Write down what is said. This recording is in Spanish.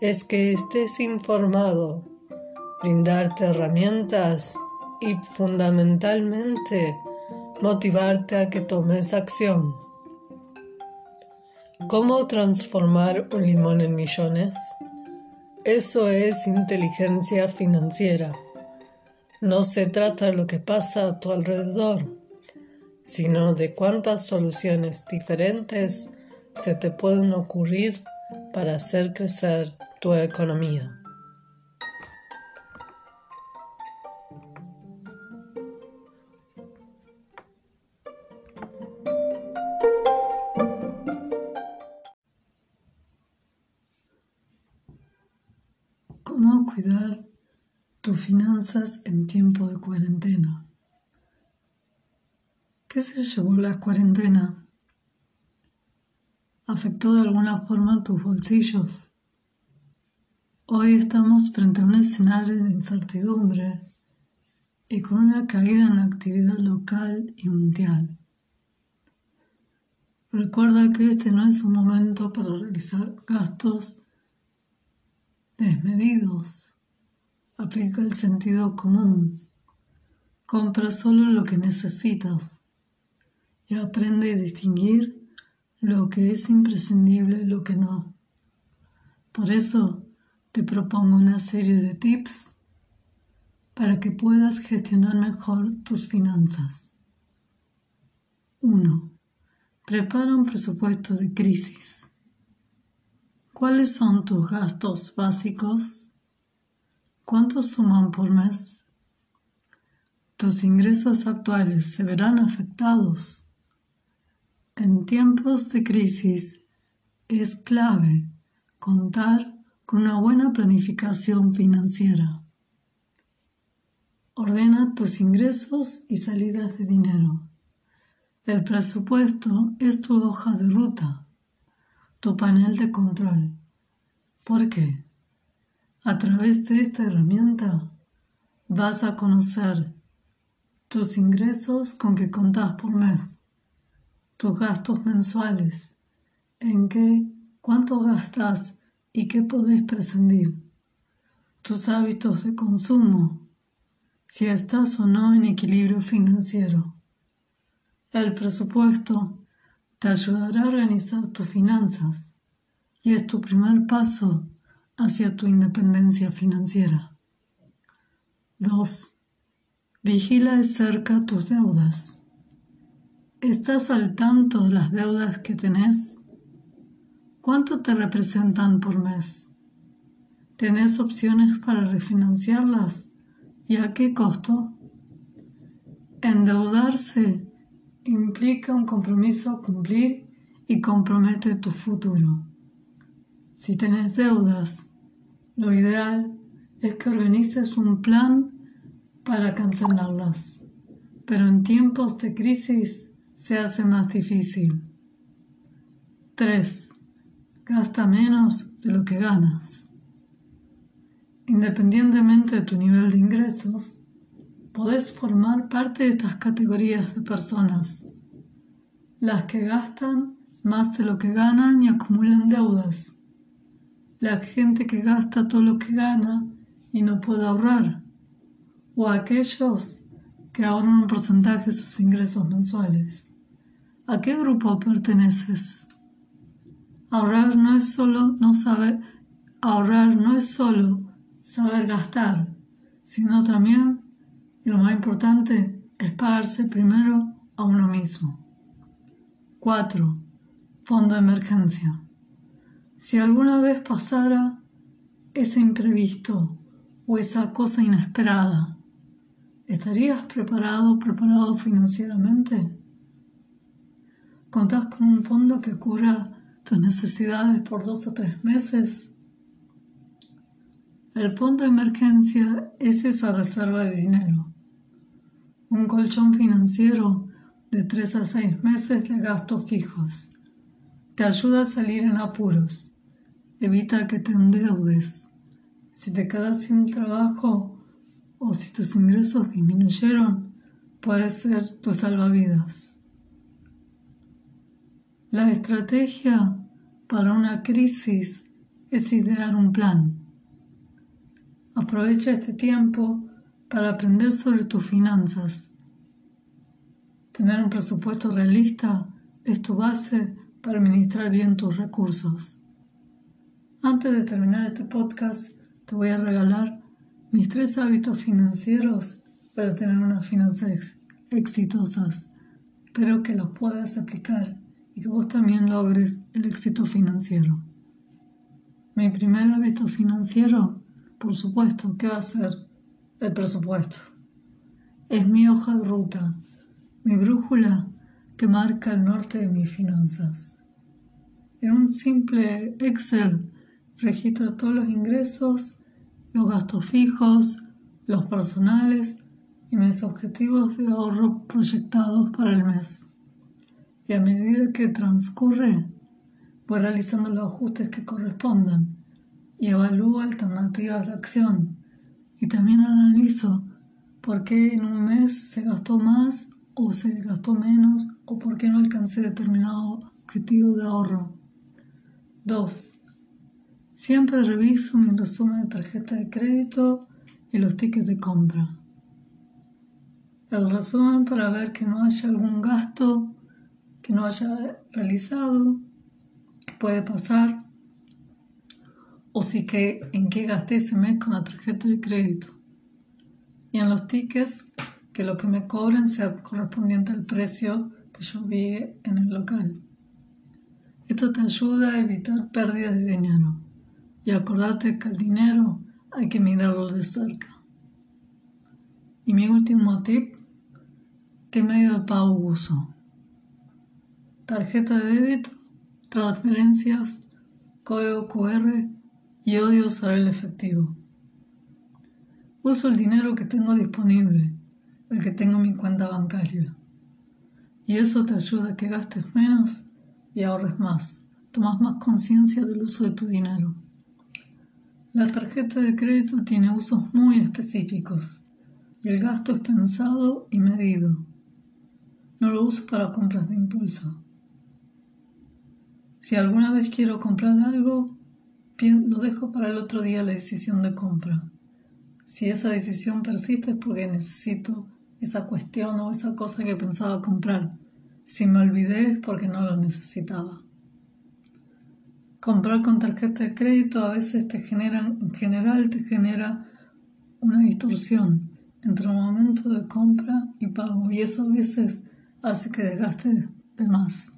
es que estés informado, brindarte herramientas y fundamentalmente motivarte a que tomes acción. ¿Cómo transformar un limón en millones? Eso es inteligencia financiera. No se trata de lo que pasa a tu alrededor, sino de cuántas soluciones diferentes se te pueden ocurrir para hacer crecer tu economía. ¿Cómo cuidar tus finanzas en tiempo de cuarentena? ¿Qué se llevó la cuarentena? ¿Afectó de alguna forma tus bolsillos? Hoy estamos frente a un escenario de incertidumbre y con una caída en la actividad local y mundial. Recuerda que este no es un momento para realizar gastos desmedidos. Aplica el sentido común. Compra solo lo que necesitas y aprende a distinguir lo que es imprescindible y lo que no. Por eso, te propongo una serie de tips para que puedas gestionar mejor tus finanzas. 1. Prepara un presupuesto de crisis. ¿Cuáles son tus gastos básicos? ¿Cuántos suman por mes? Tus ingresos actuales se verán afectados. En tiempos de crisis es clave contar con una buena planificación financiera. Ordena tus ingresos y salidas de dinero. El presupuesto es tu hoja de ruta, tu panel de control. ¿Por qué? A través de esta herramienta vas a conocer tus ingresos con que contás por mes, tus gastos mensuales, en qué, cuánto gastas y qué podés prescindir, tus hábitos de consumo, si estás o no en equilibrio financiero. El presupuesto te ayudará a organizar tus finanzas y es tu primer paso hacia tu independencia financiera. 2. Vigila de cerca tus deudas. ¿Estás al tanto de las deudas que tenés? ¿Cuánto te representan por mes? ¿Tenés opciones para refinanciarlas? ¿Y a qué costo? Endeudarse implica un compromiso a cumplir y compromete tu futuro. Si tenés deudas, lo ideal es que organices un plan para cancelarlas, pero en tiempos de crisis se hace más difícil. 3 gasta menos de lo que ganas. Independientemente de tu nivel de ingresos, podés formar parte de estas categorías de personas, las que gastan más de lo que ganan y acumulan deudas, la gente que gasta todo lo que gana y no puede ahorrar, o aquellos que ahorran un porcentaje de sus ingresos mensuales. ¿A qué grupo perteneces? Ahorrar no es solo no saber, ahorrar no es solo saber gastar, sino también, lo más importante, es pagarse primero a uno mismo. 4. Fondo de emergencia. Si alguna vez pasara ese imprevisto o esa cosa inesperada, ¿estarías preparado preparado financieramente? ¿Contás con un fondo que cubra tus necesidades por dos o tres meses. El fondo de emergencia es esa reserva de dinero. Un colchón financiero de 3 a 6 meses de gastos fijos. Te ayuda a salir en apuros. Evita que te endeudes. Si te quedas sin trabajo o si tus ingresos disminuyeron, puede ser tu salvavidas. La estrategia para una crisis es idear un plan. Aprovecha este tiempo para aprender sobre tus finanzas. Tener un presupuesto realista es tu base para administrar bien tus recursos. Antes de terminar este podcast, te voy a regalar mis tres hábitos financieros para tener unas finanzas exitosas. Espero que los puedas aplicar y que vos también logres el éxito financiero. Mi primer hábito financiero, por supuesto, ¿qué va a ser? El presupuesto. Es mi hoja de ruta, mi brújula que marca el norte de mis finanzas. En un simple Excel registro todos los ingresos, los gastos fijos, los personales y mis objetivos de ahorro proyectados para el mes. Y a medida que transcurre, voy realizando los ajustes que correspondan y evalúo alternativas de acción. Y también analizo por qué en un mes se gastó más o se gastó menos o por qué no alcancé determinado objetivo de ahorro. 2. Siempre reviso mi resumen de tarjeta de crédito y los tickets de compra. El resumen para ver que no haya algún gasto que no haya realizado, puede pasar, o si que en qué gasté ese mes con la tarjeta de crédito. Y en los tickets, que lo que me cobren sea correspondiente al precio que yo vi en el local. Esto te ayuda a evitar pérdidas de dinero. Y acordate que el dinero hay que mirarlo de cerca. Y mi último tip, ¿qué medio de pago uso? Tarjeta de débito, transferencias, código QR y odio usar el efectivo. Uso el dinero que tengo disponible, el que tengo en mi cuenta bancaria. Y eso te ayuda a que gastes menos y ahorres más. Tomas más conciencia del uso de tu dinero. La tarjeta de crédito tiene usos muy específicos y el gasto es pensado y medido. No lo uso para compras de impulso. Si alguna vez quiero comprar algo, lo dejo para el otro día la decisión de compra. Si esa decisión persiste es porque necesito esa cuestión o esa cosa que pensaba comprar. Si me olvidé es porque no lo necesitaba. Comprar con tarjeta de crédito a veces te genera, en general te genera una distorsión entre el momento de compra y pago y eso a veces hace que desgaste de más.